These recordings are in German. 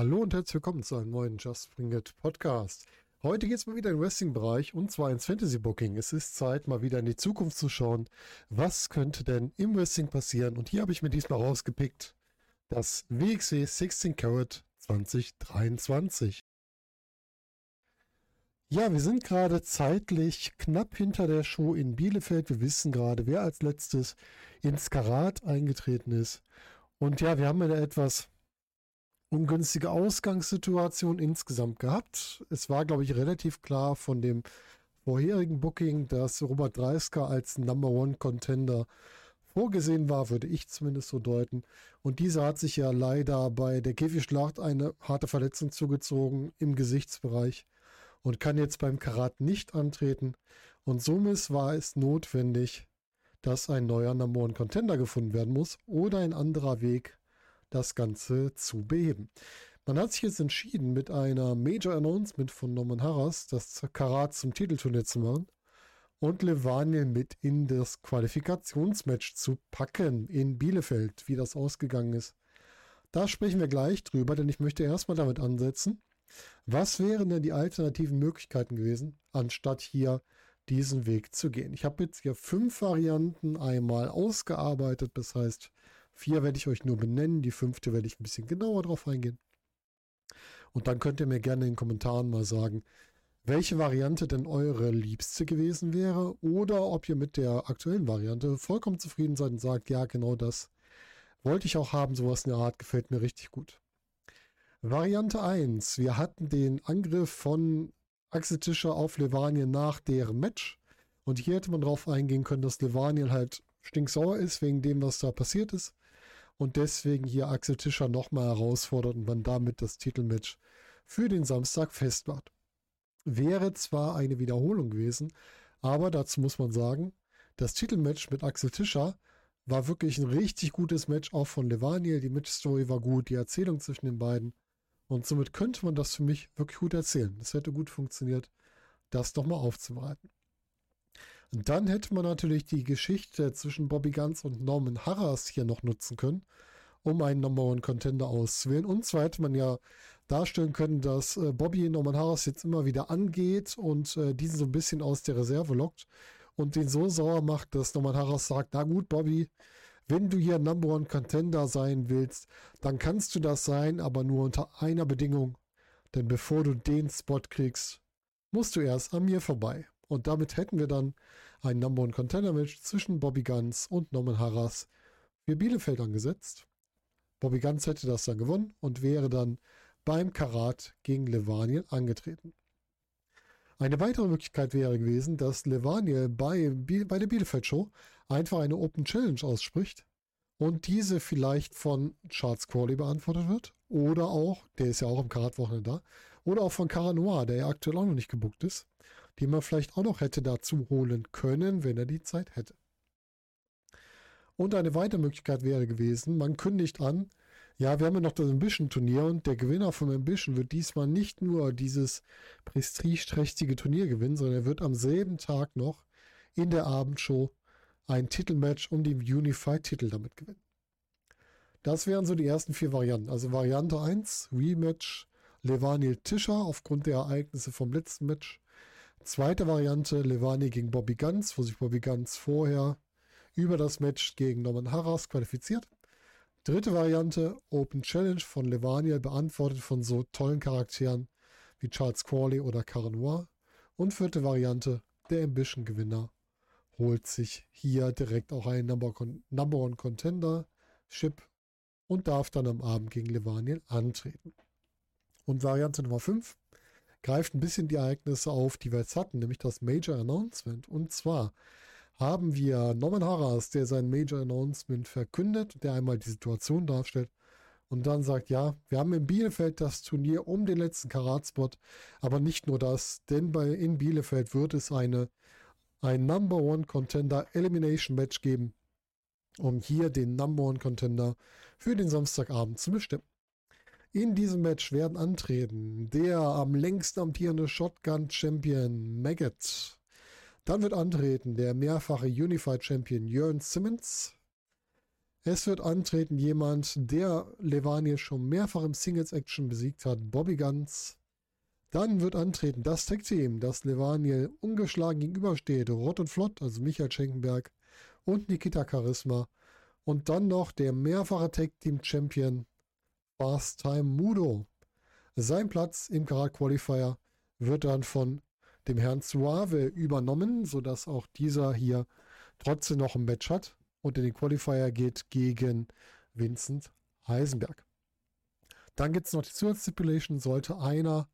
Hallo und herzlich willkommen zu einem neuen Just Bring It Podcast. Heute geht es mal wieder in den Wrestling-Bereich und zwar ins Fantasy-Booking. Es ist Zeit, mal wieder in die Zukunft zu schauen. Was könnte denn im Wrestling passieren? Und hier habe ich mir diesmal rausgepickt das WXW 16 Carat 2023. Ja, wir sind gerade zeitlich knapp hinter der Show in Bielefeld. Wir wissen gerade, wer als letztes ins Karat eingetreten ist. Und ja, wir haben eine etwas ungünstige Ausgangssituation insgesamt gehabt. Es war, glaube ich, relativ klar von dem vorherigen Booking, dass Robert Dreisker als Number One Contender vorgesehen war, würde ich zumindest so deuten. Und dieser hat sich ja leider bei der Käfigschlacht eine harte Verletzung zugezogen im Gesichtsbereich und kann jetzt beim Karat nicht antreten. Und somit war es notwendig, dass ein neuer Number One Contender gefunden werden muss oder ein anderer Weg, das Ganze zu beheben. Man hat sich jetzt entschieden, mit einer Major Announcement von Norman Harras das Karat zum Titelturnier zu machen und Levaniel mit in das Qualifikationsmatch zu packen in Bielefeld, wie das ausgegangen ist. Da sprechen wir gleich drüber, denn ich möchte erstmal damit ansetzen, was wären denn die alternativen Möglichkeiten gewesen, anstatt hier diesen Weg zu gehen? Ich habe jetzt hier fünf Varianten einmal ausgearbeitet. Das heißt, vier werde ich euch nur benennen. Die fünfte werde ich ein bisschen genauer drauf eingehen. Und dann könnt ihr mir gerne in den Kommentaren mal sagen, welche Variante denn eure liebste gewesen wäre oder ob ihr mit der aktuellen Variante vollkommen zufrieden seid und sagt, ja, genau das wollte ich auch haben. Sowas in der Art gefällt mir richtig gut. Variante 1. Wir hatten den Angriff von Axel Tischer auf Levanien nach deren Match. Und hier hätte man darauf eingehen können, dass Levanien halt stinksauer ist wegen dem, was da passiert ist. Und deswegen hier Axel Tischer nochmal herausfordert und man damit das Titelmatch für den Samstag festmacht. Wäre zwar eine Wiederholung gewesen, aber dazu muss man sagen, das Titelmatch mit Axel Tischer war wirklich ein richtig gutes Match, auch von Levaniel. Die Matchstory war gut, die Erzählung zwischen den beiden und somit könnte man das für mich wirklich gut erzählen. Das hätte gut funktioniert, das nochmal aufzubereiten. Dann hätte man natürlich die Geschichte zwischen Bobby Guns und Norman Harras hier noch nutzen können, um einen Number One Contender auszuwählen. Und zwar hätte man ja darstellen können, dass äh, Bobby Norman Harras jetzt immer wieder angeht und äh, diesen so ein bisschen aus der Reserve lockt und den so sauer macht, dass Norman Harras sagt, na gut, Bobby, wenn du hier Number One Contender sein willst, dann kannst du das sein, aber nur unter einer Bedingung. Denn bevor du den Spot kriegst, musst du erst an mir vorbei. Und damit hätten wir dann ein Number One Contender Match zwischen Bobby Guns und Norman Harras für Bielefeld angesetzt. Bobby Guns hätte das dann gewonnen und wäre dann beim Karat gegen Levanien angetreten. Eine weitere Möglichkeit wäre gewesen, dass Levaniel bei, bei der Bielefeld Show einfach eine Open Challenge ausspricht und diese vielleicht von Charles Crawley beantwortet wird oder auch, der ist ja auch im Karat-Wochenende da, oder auch von Cara Noir, der ja aktuell auch noch nicht gebuckt ist, die man vielleicht auch noch hätte dazu holen können, wenn er die Zeit hätte. Und eine weitere Möglichkeit wäre gewesen, man kündigt an, ja, wir haben ja noch das Ambition-Turnier und der Gewinner vom Ambition wird diesmal nicht nur dieses prestigeträchtige Turnier gewinnen, sondern er wird am selben Tag noch in der Abendshow ein Titelmatch um den Unified-Titel damit gewinnen. Das wären so die ersten vier Varianten. Also Variante 1, Rematch Levaniel Tischer aufgrund der Ereignisse vom letzten Match. Zweite Variante, Levani gegen Bobby Guns, wo sich Bobby Guns vorher über das Match gegen Norman Harras qualifiziert. Dritte Variante, Open Challenge von Levaniel, beantwortet von so tollen Charakteren wie Charles Crawley oder Cara Noir. Und vierte Variante, der Ambition-Gewinner holt sich hier direkt auch einen Number, Number One Contender Chip und darf dann am Abend gegen Levaniel antreten. Und Variante Nummer 5 greift ein bisschen die Ereignisse auf, die wir jetzt hatten, nämlich das Major Announcement. Und zwar haben wir Norman Harras, der sein Major Announcement verkündet, der einmal die Situation darstellt und dann sagt, ja, wir haben in Bielefeld das Turnier um den letzten Karatspot, aber nicht nur das, denn bei, in Bielefeld wird es eine, ein Number One Contender Elimination Match geben, um hier den Number One Contender für den Samstagabend zu bestimmen. In diesem Match werden antreten der am längsten amtierende Shotgun Champion Maggot dann wird antreten der mehrfache Unified Champion Jörn Simmons. Es wird antreten jemand, der Levaniel schon mehrfach im Singles-Action besiegt hat, Bobby Guns. Dann wird antreten das Tech-Team, das Levaniel ungeschlagen gegenübersteht, Rott und Flott, also Michael Schenkenberg und Nikita Charisma. Und dann noch der mehrfache Tag-Team-Champion Fast Time Mudo. Sein Platz im Karat Qualifier wird dann von dem Herrn Suave übernommen, sodass auch dieser hier trotzdem noch ein Match hat und in den Qualifier geht gegen Vincent Heisenberg. Dann gibt es noch die Zusatzstipulation, sollte einer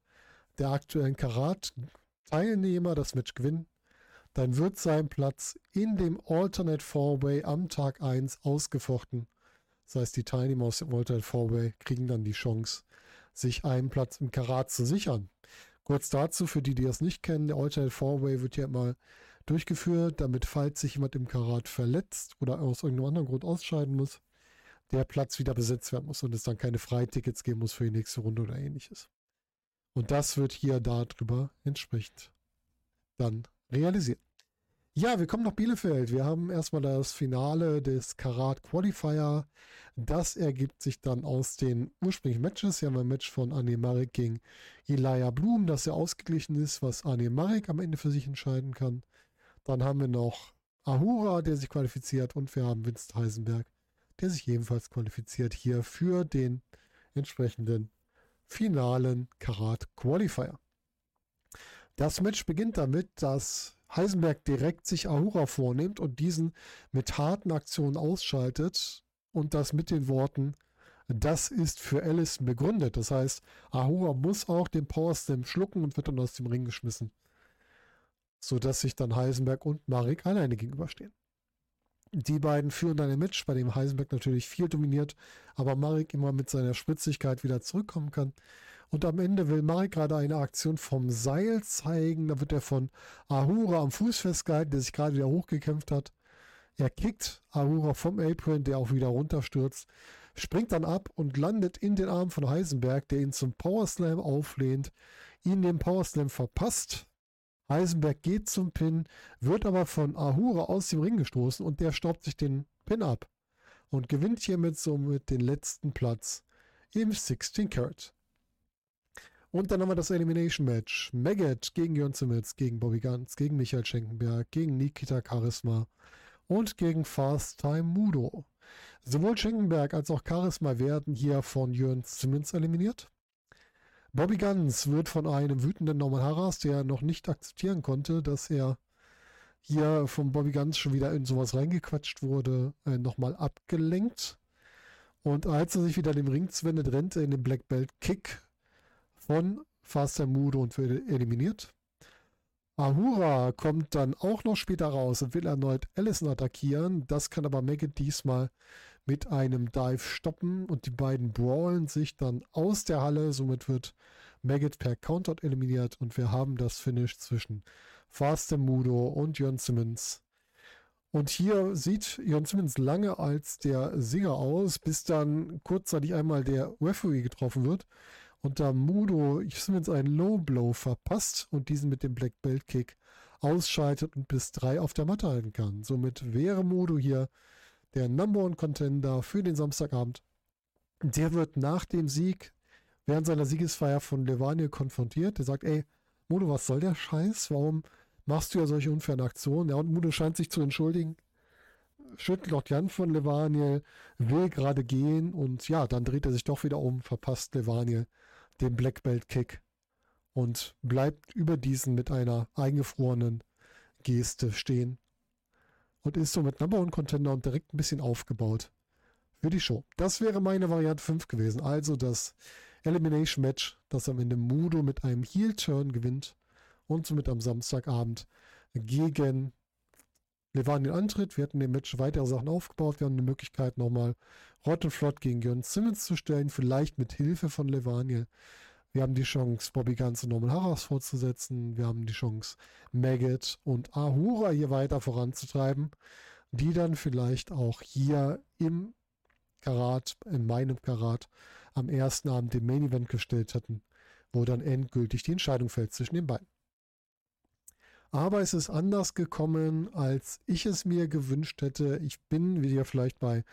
der aktuellen Karat-Teilnehmer das Match gewinnen, dann wird sein Platz in dem Alternate Four-Way am Tag 1 ausgefochten. Das heißt, die Teilnehmer aus dem Alternate Four-Way kriegen dann die Chance, sich einen Platz im Karat zu sichern. Kurz dazu, für die, die das nicht kennen, der Alternate Four-Way wird ja immer durchgeführt, damit falls sich jemand im Karat verletzt oder aus irgendeinem anderen Grund ausscheiden muss, der Platz wieder besetzt werden muss und es dann keine Freitickets geben muss für die nächste Runde oder ähnliches. Und das wird hier darüber entsprechend dann realisiert. Ja, wir kommen nach Bielefeld. Wir haben erstmal das Finale des Karat Qualifier. Das ergibt sich dann aus den ursprünglichen Matches. Wir haben ein Match von Anne Marek gegen Elia Blum, das ja ausgeglichen ist, was Anne Marek am Ende für sich entscheiden kann. Dann haben wir noch Ahura, der sich qualifiziert und wir haben Winst Heisenberg, der sich ebenfalls qualifiziert hier für den entsprechenden finalen Karat Qualifier. Das Match beginnt damit, dass Heisenberg direkt sich Ahura vornimmt und diesen mit harten Aktionen ausschaltet und das mit den Worten, das ist für Alice begründet. Das heißt, Ahura muss auch den Power Slam schlucken und wird dann aus dem Ring geschmissen sodass sich dann Heisenberg und Marek alleine gegenüberstehen. Die beiden führen dann ein Match, bei dem Heisenberg natürlich viel dominiert, aber Marek immer mit seiner Spritzigkeit wieder zurückkommen kann. Und am Ende will Marek gerade eine Aktion vom Seil zeigen. Da wird er von Ahura am Fuß festgehalten, der sich gerade wieder hochgekämpft hat. Er kickt Ahura vom Apron, der auch wieder runterstürzt, springt dann ab und landet in den Armen von Heisenberg, der ihn zum Powerslam auflehnt, ihn den Powerslam verpasst, Heisenberg geht zum Pin, wird aber von Ahura aus dem Ring gestoßen und der staubt sich den Pin ab und gewinnt hiermit somit den letzten Platz im 16 Carat. Und dann haben wir das Elimination Match. Maggot gegen Jörn Simmons, gegen Bobby Ganz, gegen Michael Schenkenberg, gegen Nikita Charisma und gegen Fast Time Mudo. Sowohl Schenkenberg als auch Charisma werden hier von Jörn Simmons eliminiert. Bobby Guns wird von einem wütenden Norman Harras, der noch nicht akzeptieren konnte, dass er hier von Bobby Guns schon wieder in sowas reingequatscht wurde, äh, nochmal abgelenkt. Und als er sich wieder dem Ring zuwendet, rennt er in den Black Belt Kick von Faster Mudo und wird eliminiert. Ahura kommt dann auch noch später raus und will erneut Allison attackieren. Das kann aber Maggot diesmal mit einem Dive stoppen und die beiden brawlen sich dann aus der Halle. Somit wird Maggot per Countout eliminiert und wir haben das Finish zwischen Faster Mudo und Jörn Simmons. Und hier sieht Jörn Simmons lange als der Sieger aus, bis dann kurzzeitig einmal der Referee getroffen wird und da Mudo Simmons einen Low Blow verpasst und diesen mit dem Black Belt Kick ausschaltet und bis drei auf der Matte halten kann. Somit wäre Mudo hier der Number One Contender für den Samstagabend. Der wird nach dem Sieg während seiner Siegesfeier von Levaniel konfrontiert. Der sagt, ey, Mudo, was soll der Scheiß? Warum machst du ja solche unfairen Aktionen? Ja, und Mudo scheint sich zu entschuldigen. Schüttelt auch Hand von Levaniel, will gerade gehen und ja, dann dreht er sich doch wieder um, verpasst Levaniel den Black Belt Kick und bleibt über diesen mit einer eingefrorenen Geste stehen und ist somit Number One Contender und direkt ein bisschen aufgebaut für die Show. Das wäre meine Variante 5 gewesen. Also das Elimination Match, das am Ende Mudo mit einem Heel Turn gewinnt und somit am Samstagabend gegen Levaniel antritt. Wir hatten im Match weitere Sachen aufgebaut. Wir haben die Möglichkeit, nochmal Rott und Flott gegen Jörn Simmons zu stellen, vielleicht mit Hilfe von Levaniel. Wir haben die Chance, Bobby Guns und Norman Harras fortzusetzen. Wir haben die Chance, Maggot und Ahura hier weiter voranzutreiben, die dann vielleicht auch hier im Karat, in meinem Karat, am ersten Abend den Main Event gestellt hätten, wo dann endgültig die Entscheidung fällt zwischen den beiden. Aber es ist anders gekommen, als ich es mir gewünscht hätte. Ich bin, wie ihr vielleicht bei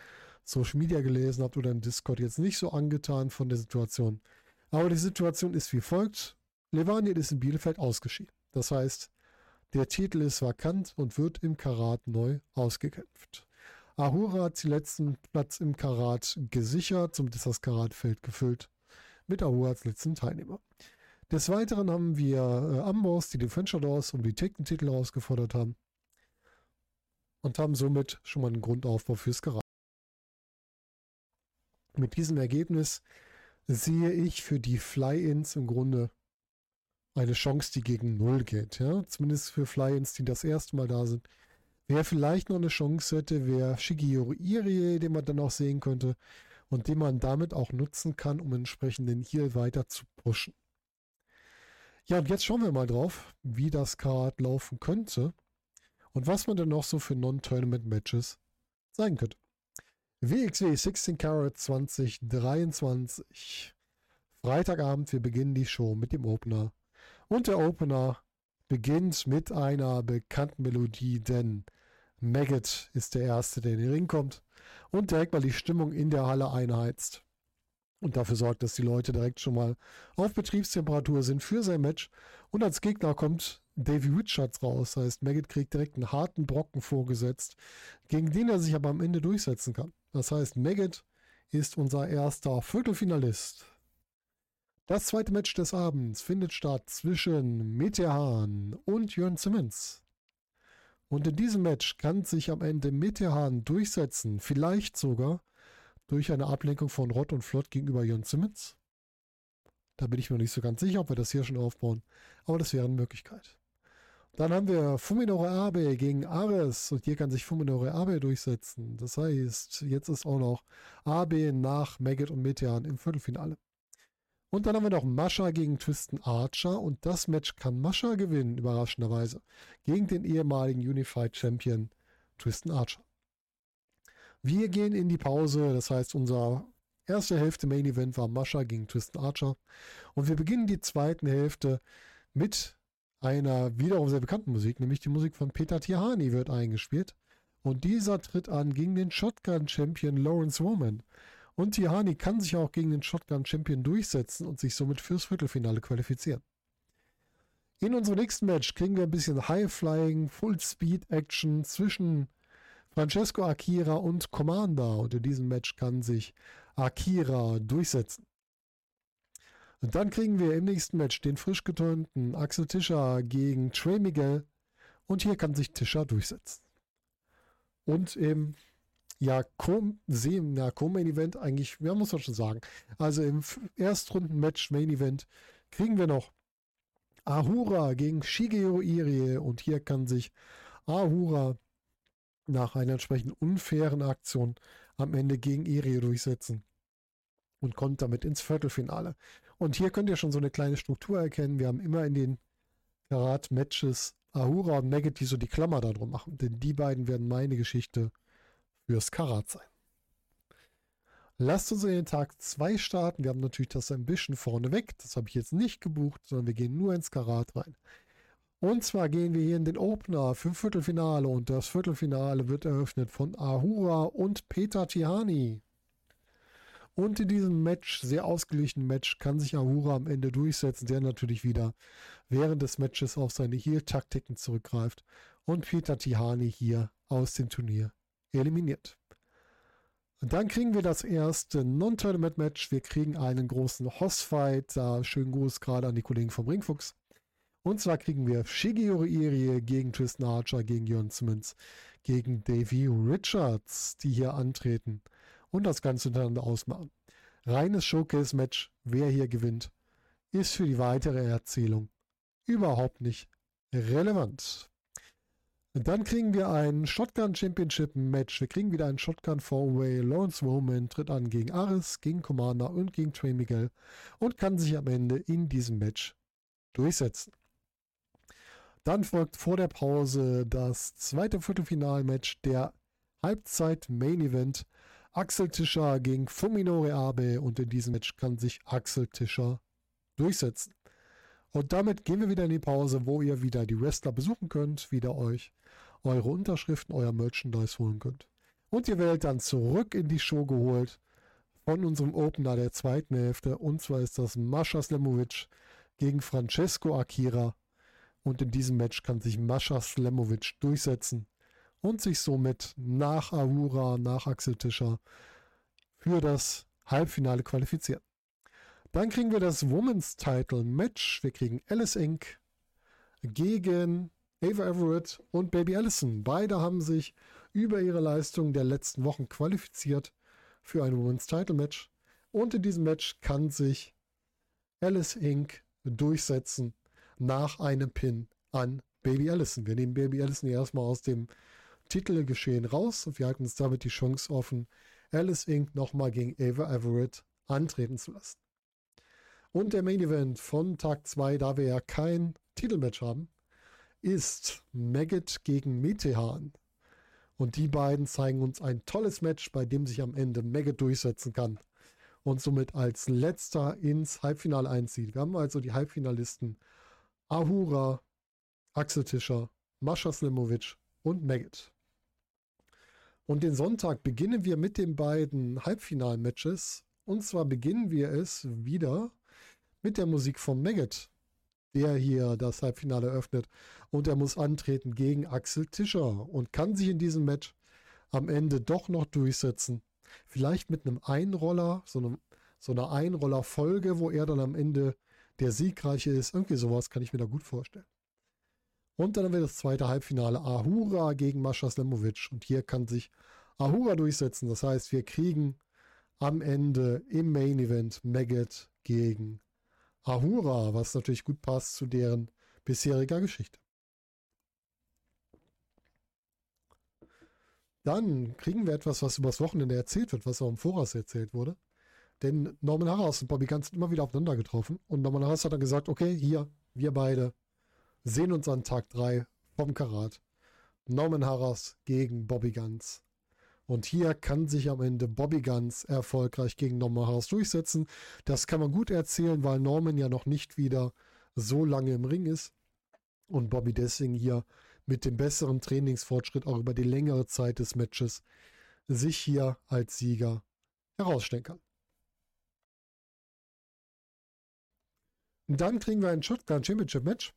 Social Media gelesen habt oder im Discord jetzt nicht so angetan von der Situation. Aber die Situation ist wie folgt. Levaniel ist in Bielefeld ausgeschieden. Das heißt, der Titel ist vakant und wird im Karat neu ausgekämpft. Ahura hat den letzten Platz im Karat gesichert, somit ist das Karatfeld gefüllt mit Ahura als letzten Teilnehmer. Des Weiteren haben wir äh, Amboss, die den Frenchadors um die Titel herausgefordert haben und haben somit schon mal einen Grundaufbau fürs Karat. Mit diesem Ergebnis sehe ich für die Fly-Ins im Grunde eine Chance, die gegen Null geht. Ja? Zumindest für Fly-Ins, die das erste Mal da sind. Wer vielleicht noch eine Chance hätte, wäre Shigeru Irie, den man dann auch sehen könnte und den man damit auch nutzen kann, um entsprechend den Heal weiter zu pushen. Ja, und jetzt schauen wir mal drauf, wie das Card laufen könnte und was man denn noch so für Non-Tournament-Matches zeigen könnte. WXW 16 Carat 2023. Freitagabend, wir beginnen die Show mit dem Opener. Und der Opener beginnt mit einer bekannten Melodie, denn Maggot ist der Erste, der in den Ring kommt und direkt mal die Stimmung in der Halle einheizt. Und dafür sorgt, dass die Leute direkt schon mal auf Betriebstemperatur sind für sein Match. Und als Gegner kommt Davy Richards raus. Das heißt, Maggot kriegt direkt einen harten Brocken vorgesetzt, gegen den er sich aber am Ende durchsetzen kann. Das heißt, Maggot ist unser erster Viertelfinalist. Das zweite Match des Abends findet statt zwischen Metehan und Jörn Simmons. Und in diesem Match kann sich am Ende Metehan durchsetzen, vielleicht sogar durch eine Ablenkung von Rott und Flott gegenüber Jörn Simmons. Da bin ich mir nicht so ganz sicher, ob wir das hier schon aufbauen, aber das wäre eine Möglichkeit. Dann haben wir Fuminore Abe gegen Ares und hier kann sich Fuminore Abe durchsetzen. Das heißt, jetzt ist auch noch Abe nach Maggot und Metean im Viertelfinale. Und dann haben wir noch Mascha gegen Twiston Archer und das Match kann Mascha gewinnen, überraschenderweise, gegen den ehemaligen Unified Champion Twiston Archer. Wir gehen in die Pause, das heißt, unser erste Hälfte Main Event war Mascha gegen Tristan Archer. Und wir beginnen die zweite Hälfte mit einer wiederum sehr bekannten Musik, nämlich die Musik von Peter Tihani wird eingespielt. Und dieser tritt an gegen den Shotgun-Champion Lawrence Woman. Und Tihani kann sich auch gegen den Shotgun-Champion durchsetzen und sich somit fürs Viertelfinale qualifizieren. In unserem nächsten Match kriegen wir ein bisschen High-Flying, Full-Speed-Action zwischen Francesco Akira und Commander. Und in diesem Match kann sich Akira durchsetzen. Und dann kriegen wir im nächsten Match den frisch getönten Axel Tischer gegen Trey Miguel. Und hier kann sich Tischer durchsetzen. Und im ja, Co-Main Co Event eigentlich, ja, muss man schon sagen. Also im Erstrunden-Match Main Event kriegen wir noch Ahura gegen Shigeru Irie. Und hier kann sich Ahura nach einer entsprechend unfairen Aktion am Ende gegen Irie durchsetzen und kommt damit ins Viertelfinale. Und hier könnt ihr schon so eine kleine Struktur erkennen. Wir haben immer in den Karat-Matches Ahura und Maggot, die so die Klammer darum machen. Denn die beiden werden meine Geschichte fürs Karat sein. Lasst uns in den Tag 2 starten. Wir haben natürlich das bisschen vorneweg. Das habe ich jetzt nicht gebucht, sondern wir gehen nur ins Karat rein. Und zwar gehen wir hier in den Opener für Viertelfinale und das Viertelfinale wird eröffnet von Ahura und Peter Tihani. Und in diesem Match, sehr ausgeglichenen Match, kann sich Ahura am Ende durchsetzen, der natürlich wieder während des Matches auf seine Heal-Taktiken zurückgreift und Peter Tihani hier aus dem Turnier eliminiert. Und dann kriegen wir das erste Non-Tournament-Match. Wir kriegen einen großen Hoss-Fight. Da schönen Gruß gerade an die Kollegen vom Ringfuchs. Und zwar kriegen wir Shigeru Irie gegen Tristan Archer, gegen Jörn Simmons, gegen Davey Richards, die hier antreten und das Ganze untereinander ausmachen. Reines Showcase-Match, wer hier gewinnt, ist für die weitere Erzählung überhaupt nicht relevant. dann kriegen wir ein Shotgun Championship Match. Wir kriegen wieder ein Shotgun Four-Way. Lawrence Roman tritt an gegen Aris, gegen Commander und gegen Trey Miguel und kann sich am Ende in diesem Match durchsetzen. Dann folgt vor der Pause das zweite Viertelfinalmatch der Halbzeit-Main-Event. Axel Tischer gegen Fuminore Abe und in diesem Match kann sich Axel Tischer durchsetzen. Und damit gehen wir wieder in die Pause, wo ihr wieder die Wrestler besuchen könnt, wieder euch eure Unterschriften, euer Merchandise holen könnt. Und ihr werdet dann zurück in die Show geholt von unserem Opener der zweiten Hälfte. Und zwar ist das Mascha Slemovic gegen Francesco Akira. Und in diesem Match kann sich Mascha Slemovic durchsetzen und sich somit nach Ahura, nach Axel Tischer für das Halbfinale qualifizieren. Dann kriegen wir das Women's Title Match. Wir kriegen Alice Inc. gegen Ava Everett und Baby Allison. Beide haben sich über ihre Leistung der letzten Wochen qualifiziert für ein Women's Title Match. Und in diesem Match kann sich Alice Inc. durchsetzen nach einem Pin an Baby Allison. Wir nehmen Baby Allison erstmal aus dem Titelgeschehen raus und wir halten uns damit die Chance offen, Alice Inc. nochmal gegen Ava Everett antreten zu lassen. Und der Main Event von Tag 2, da wir ja kein Titelmatch haben, ist Maggot gegen Metehan. Und die beiden zeigen uns ein tolles Match, bei dem sich am Ende Maggot durchsetzen kann und somit als letzter ins Halbfinale einzieht. Wir haben also die Halbfinalisten Ahura, Axel Tischer, Mascha Slimovic und Maggot. Und den Sonntag beginnen wir mit den beiden Halbfinalmatches. Und zwar beginnen wir es wieder mit der Musik von Maggot der hier das Halbfinale öffnet. Und er muss antreten gegen Axel Tischer und kann sich in diesem Match am Ende doch noch durchsetzen. Vielleicht mit einem Einroller, so, einem, so einer Einroller-Folge, wo er dann am Ende der Siegreiche ist. Irgendwie sowas kann ich mir da gut vorstellen. Und dann haben wir das zweite Halbfinale Ahura gegen Mascha Slemovic. Und hier kann sich Ahura durchsetzen. Das heißt, wir kriegen am Ende im Main Event Maggot gegen Ahura, was natürlich gut passt zu deren bisheriger Geschichte. Dann kriegen wir etwas, was übers Wochenende erzählt wird, was auch im Voraus erzählt wurde. Denn Norman Harras und Bobby Ganz sind immer wieder aufeinander getroffen. Und Norman Harras hat dann gesagt, okay, hier, wir beide sehen uns an Tag 3 vom Karat. Norman Harras gegen Bobby Ganz. Und hier kann sich am Ende Bobby Guns erfolgreich gegen Norman Harris durchsetzen. Das kann man gut erzählen, weil Norman ja noch nicht wieder so lange im Ring ist. Und Bobby deswegen hier mit dem besseren Trainingsfortschritt auch über die längere Zeit des Matches sich hier als Sieger herausstellen kann. Und dann kriegen wir ein Shotgun Championship Match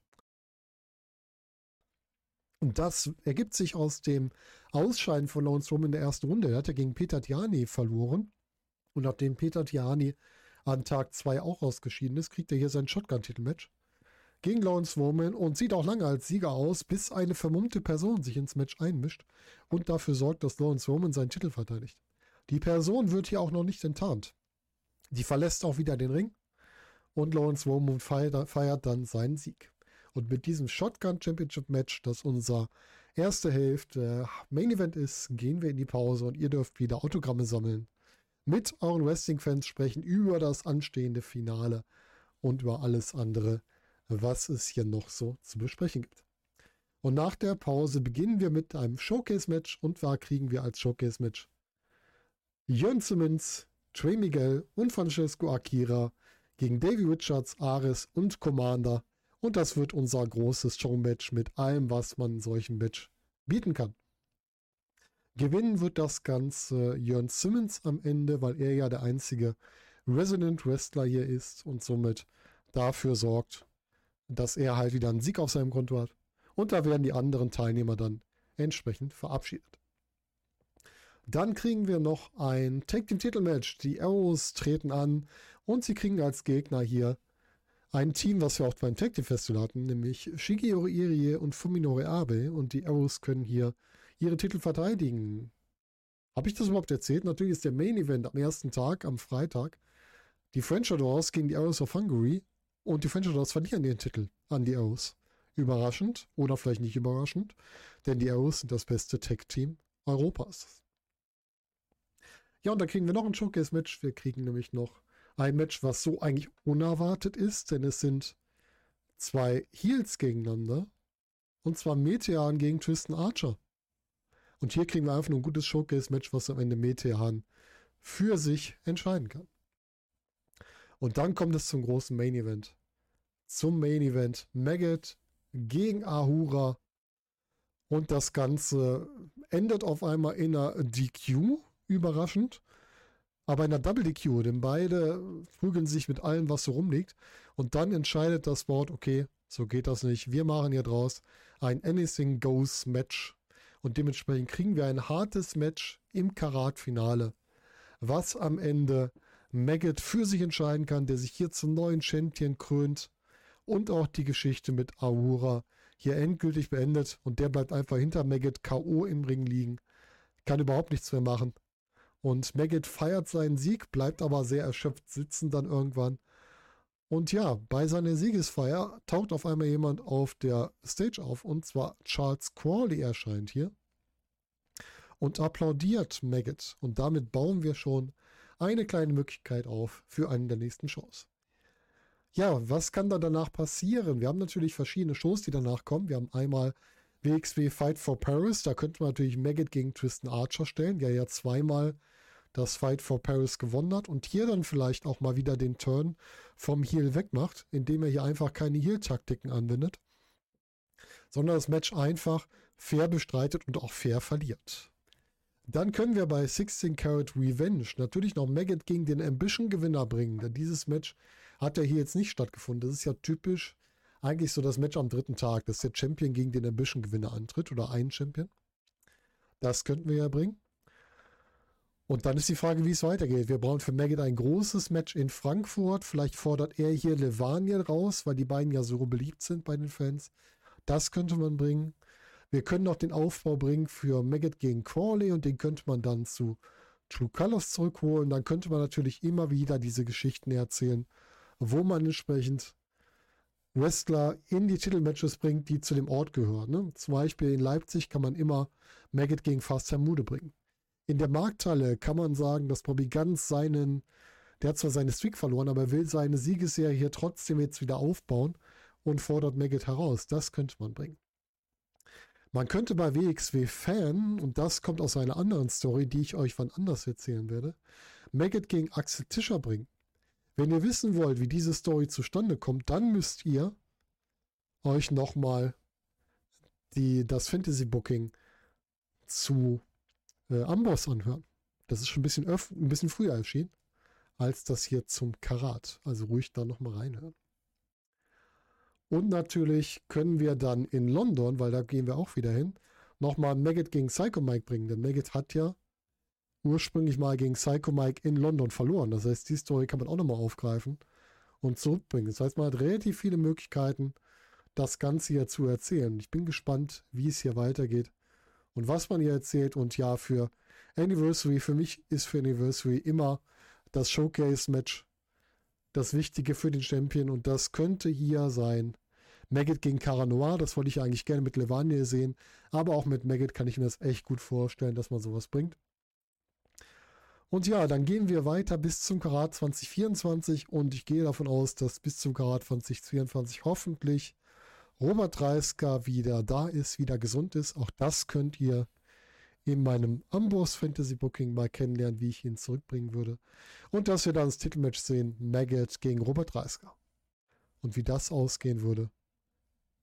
und das ergibt sich aus dem Ausscheiden von Lawrence Strowman in der ersten Runde. Er hat ja gegen Peter Tiani verloren. Und nachdem Peter Tiani an Tag 2 auch ausgeschieden ist, kriegt er hier sein Shotgun-Titelmatch gegen Lawrence Strowman und sieht auch lange als Sieger aus, bis eine vermummte Person sich ins Match einmischt und dafür sorgt, dass Lawrence Strowman seinen Titel verteidigt. Die Person wird hier auch noch nicht enttarnt. Die verlässt auch wieder den Ring und Lawrence Strowman feiert, dann seinen Sieg. Und mit diesem Shotgun Championship Match, das unser erste Hälfte Main Event ist, gehen wir in die Pause und ihr dürft wieder Autogramme sammeln. Mit euren Wrestling-Fans sprechen über das anstehende Finale und über alles andere, was es hier noch so zu besprechen gibt. Und nach der Pause beginnen wir mit einem Showcase-Match und zwar kriegen wir als Showcase-Match Jörn Simmons, Trey Miguel und Francesco Akira gegen Davey Richards, Ares und Commander und das wird unser großes Showmatch mit allem, was man in solchen Match bieten kann. Gewinnen wird das Ganze Jörn Simmons am Ende, weil er ja der einzige Resident Wrestler hier ist und somit dafür sorgt, dass er halt wieder einen Sieg auf seinem Konto hat. Und da werden die anderen Teilnehmer dann entsprechend verabschiedet. Dann kriegen wir noch ein Take Team Titelmatch. Die Arrows treten an und sie kriegen als Gegner hier ein Team, was wir auch beim Tag Team Festival hatten, nämlich Shigeru Irie und Fuminori Abe und die Arrows können hier ihre Titel verteidigen. Habe ich das überhaupt erzählt? Natürlich ist der Main Event am ersten Tag, am Freitag, die French Adors gegen die Arrows of Hungary und die French Adors verlieren den Titel an die Arrows. Überraschend oder vielleicht nicht überraschend, denn die Arrows sind das beste Tag-Team Europas. Ja, und da kriegen wir noch ein Showcase-Match. Wir kriegen nämlich noch ein Match, was so eigentlich unerwartet ist, denn es sind zwei Heels gegeneinander. Und zwar Metean gegen Tristan Archer. Und hier kriegen wir einfach nur ein gutes Showcase-Match, was am Ende Metean für sich entscheiden kann. Und dann kommt es zum großen Main Event. Zum Main Event Maggot gegen Ahura. Und das Ganze endet auf einmal in einer DQ, überraschend. Aber in einer Double DQ, denn beide prügeln sich mit allem, was so rumliegt. Und dann entscheidet das Board, okay, so geht das nicht. Wir machen hier draus ein Anything Goes Match. Und dementsprechend kriegen wir ein hartes Match im Karat-Finale, was am Ende Maggot für sich entscheiden kann, der sich hier zum neuen Champion krönt und auch die Geschichte mit Aura hier endgültig beendet und der bleibt einfach hinter Maggot K.O. im Ring liegen, kann überhaupt nichts mehr machen. Und Maggot feiert seinen Sieg, bleibt aber sehr erschöpft sitzen dann irgendwann. Und ja, bei seiner Siegesfeier taucht auf einmal jemand auf der Stage auf und zwar Charles Crawley erscheint hier und applaudiert Maggot. Und damit bauen wir schon eine kleine Möglichkeit auf für einen der nächsten Shows. Ja, was kann dann danach passieren? Wir haben natürlich verschiedene Shows, die danach kommen. Wir haben einmal WXW Fight for Paris. Da könnte man natürlich Maggot gegen Tristan Archer stellen, der ja zweimal das Fight for Paris gewonnen hat und hier dann vielleicht auch mal wieder den Turn vom Heel wegmacht, indem er hier einfach keine Heel-Taktiken anwendet, sondern das Match einfach fair bestreitet und auch fair verliert. Dann können wir bei 16 Carat Revenge natürlich noch Maggot gegen den Ambition-Gewinner bringen, denn dieses Match hat ja hier jetzt nicht stattgefunden. Das ist ja typisch eigentlich so das Match am dritten Tag, dass der Champion gegen den Ambition-Gewinner antritt oder ein Champion. Das könnten wir ja bringen. Und dann ist die Frage, wie es weitergeht. Wir brauchen für Maggot ein großes Match in Frankfurt. Vielleicht fordert er hier Levaniel raus, weil die beiden ja so beliebt sind bei den Fans. Das könnte man bringen. Wir können noch den Aufbau bringen für Maggot gegen Crawley und den könnte man dann zu True Colors zurückholen. Dann könnte man natürlich immer wieder diese Geschichten erzählen, wo man entsprechend Wrestler in die Titelmatches bringt, die zu dem Ort gehören. Ne? Zum Beispiel in Leipzig kann man immer Maggot gegen Fast Mude bringen. In der Markthalle kann man sagen, dass Bobby Ganz seinen, der hat zwar seine Streak verloren, aber will seine Siegesserie hier trotzdem jetzt wieder aufbauen und fordert Maggot heraus. Das könnte man bringen. Man könnte bei WXW Fan, und das kommt aus einer anderen Story, die ich euch wann anders erzählen werde, Maggot gegen Axel Tischer bringen. Wenn ihr wissen wollt, wie diese Story zustande kommt, dann müsst ihr euch nochmal das Fantasy Booking zu äh, Amboss anhören. Das ist schon ein bisschen, ein bisschen früher erschienen als das hier zum Karat. Also ruhig da nochmal reinhören. Und natürlich können wir dann in London, weil da gehen wir auch wieder hin, nochmal Maggot gegen Psycho Mike bringen. Denn Maggot hat ja ursprünglich mal gegen Psycho Mike in London verloren. Das heißt, die Story kann man auch nochmal aufgreifen und zurückbringen. Das heißt, man hat relativ viele Möglichkeiten, das Ganze hier zu erzählen. Ich bin gespannt, wie es hier weitergeht und was man hier erzählt. Und ja, für Anniversary, für mich ist für Anniversary immer das Showcase-Match das Wichtige für den Champion und das könnte hier sein. Maggot gegen Cara Noir, das wollte ich eigentlich gerne mit Levaniel sehen, aber auch mit Maggot kann ich mir das echt gut vorstellen, dass man sowas bringt. Und ja, dann gehen wir weiter bis zum Karat 2024 und ich gehe davon aus, dass bis zum Karat 2024 hoffentlich Robert Reisker wieder da ist, wieder gesund ist. Auch das könnt ihr in meinem Amboss Fantasy Booking mal kennenlernen, wie ich ihn zurückbringen würde. Und dass wir dann das Titelmatch sehen, Maggot gegen Robert Reisker. Und wie das ausgehen würde,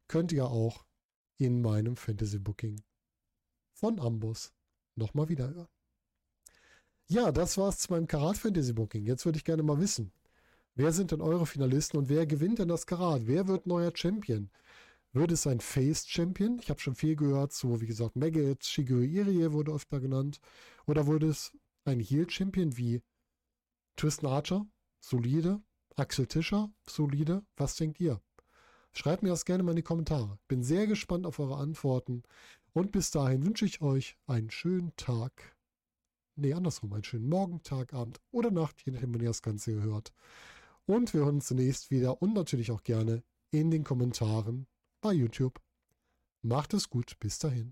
könnt ihr auch in meinem Fantasy Booking von Amboss nochmal wieder hören. Ja, das war's zu meinem Karat Fantasy Booking. Jetzt würde ich gerne mal wissen, wer sind denn eure Finalisten und wer gewinnt denn das Karat? Wer wird neuer Champion? Wird es ein Face-Champion? Ich habe schon viel gehört zu, wie gesagt, Maggot, Shigeru Irie wurde öfter genannt. Oder wurde es ein Heel-Champion wie Tristan Archer? Solide. Axel Tischer? Solide. Was denkt ihr? Schreibt mir das gerne mal in die Kommentare. Bin sehr gespannt auf eure Antworten. Und bis dahin wünsche ich euch einen schönen Tag. Nee, andersrum, einen schönen Morgen, Tag, Abend oder Nacht, je nachdem, wann ihr das Ganze hört. Und wir hören uns zunächst wieder und natürlich auch gerne in den Kommentaren bei YouTube. Macht es gut, bis dahin.